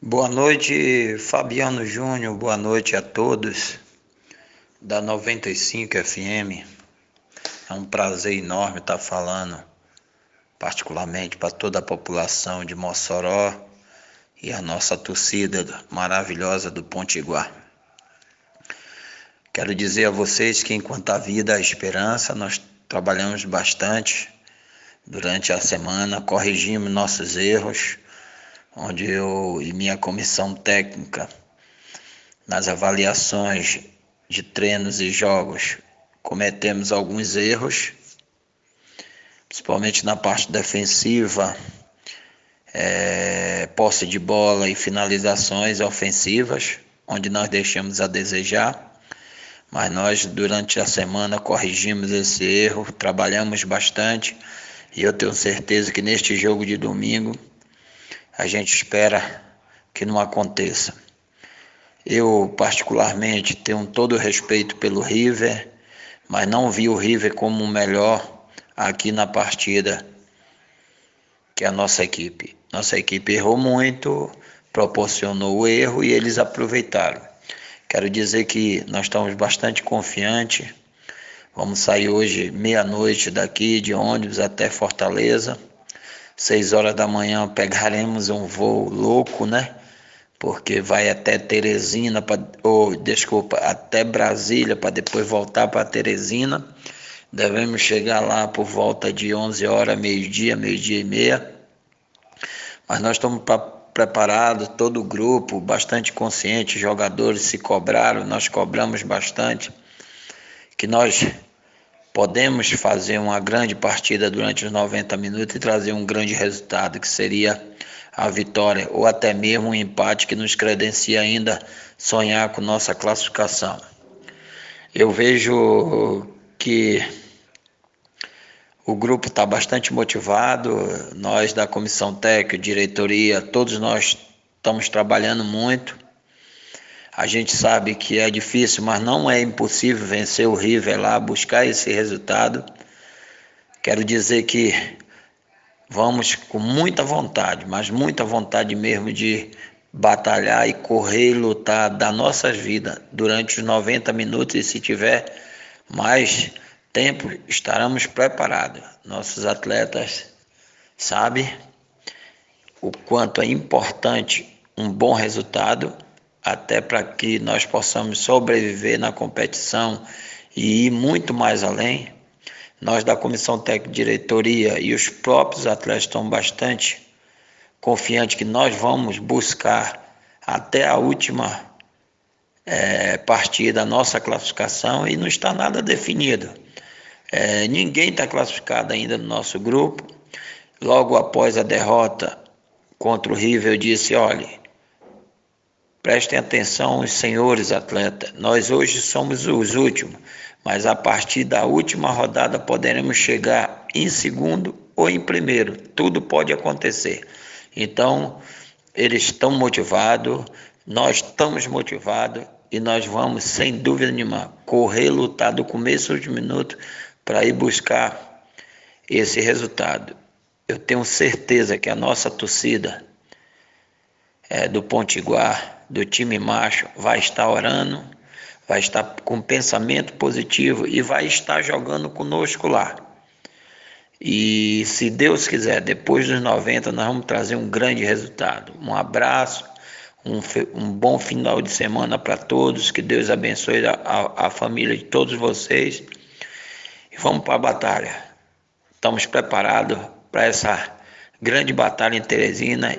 Boa noite, Fabiano Júnior. Boa noite a todos da 95 FM. É um prazer enorme estar falando, particularmente para toda a população de Mossoró e a nossa torcida maravilhosa do Pontiguar. Quero dizer a vocês que enquanto a vida a esperança, nós trabalhamos bastante durante a semana, corrigimos nossos erros onde eu e minha comissão técnica, nas avaliações de treinos e jogos, cometemos alguns erros, principalmente na parte defensiva, é, posse de bola e finalizações ofensivas, onde nós deixamos a desejar. Mas nós, durante a semana, corrigimos esse erro, trabalhamos bastante e eu tenho certeza que neste jogo de domingo a gente espera que não aconteça. Eu, particularmente, tenho todo o respeito pelo River, mas não vi o River como o melhor aqui na partida que a nossa equipe. Nossa equipe errou muito, proporcionou o erro e eles aproveitaram. Quero dizer que nós estamos bastante confiantes. Vamos sair hoje meia-noite daqui de ônibus até Fortaleza seis horas da manhã pegaremos um voo louco, né? Porque vai até Teresina, pra, ou desculpa, até Brasília para depois voltar para Teresina. Devemos chegar lá por volta de 11 horas, meio-dia, meio-dia e meia. Mas nós estamos preparados, todo o grupo, bastante consciente, jogadores se cobraram, nós cobramos bastante. Que nós podemos fazer uma grande partida durante os 90 minutos e trazer um grande resultado, que seria a vitória ou até mesmo um empate que nos credencia ainda sonhar com nossa classificação. Eu vejo que o grupo está bastante motivado, nós da comissão técnica, diretoria, todos nós estamos trabalhando muito a gente sabe que é difícil, mas não é impossível vencer o River lá, buscar esse resultado. Quero dizer que vamos com muita vontade, mas muita vontade mesmo de batalhar e correr e lutar das nossas vidas durante os 90 minutos e se tiver mais tempo, estaremos preparados. Nossos atletas sabem o quanto é importante um bom resultado até para que nós possamos sobreviver na competição e ir muito mais além. Nós da comissão técnica diretoria e os próprios atletas estão bastante confiantes que nós vamos buscar até a última é, partida a nossa classificação e não está nada definido. É, ninguém está classificado ainda no nosso grupo. Logo após a derrota contra o River, eu disse: olhe, Prestem atenção, senhores atletas. Nós hoje somos os últimos, mas a partir da última rodada poderemos chegar em segundo ou em primeiro. Tudo pode acontecer. Então, eles estão motivados, nós estamos motivados e nós vamos, sem dúvida nenhuma, correr, lutar do começo aos minutos para ir buscar esse resultado. Eu tenho certeza que a nossa torcida é, do Pontiguar do time macho vai estar orando, vai estar com pensamento positivo e vai estar jogando conosco lá. E se Deus quiser, depois dos 90, nós vamos trazer um grande resultado. Um abraço, um, um bom final de semana para todos. Que Deus abençoe a, a, a família de todos vocês. E vamos para a batalha. Estamos preparados para essa grande batalha em Teresina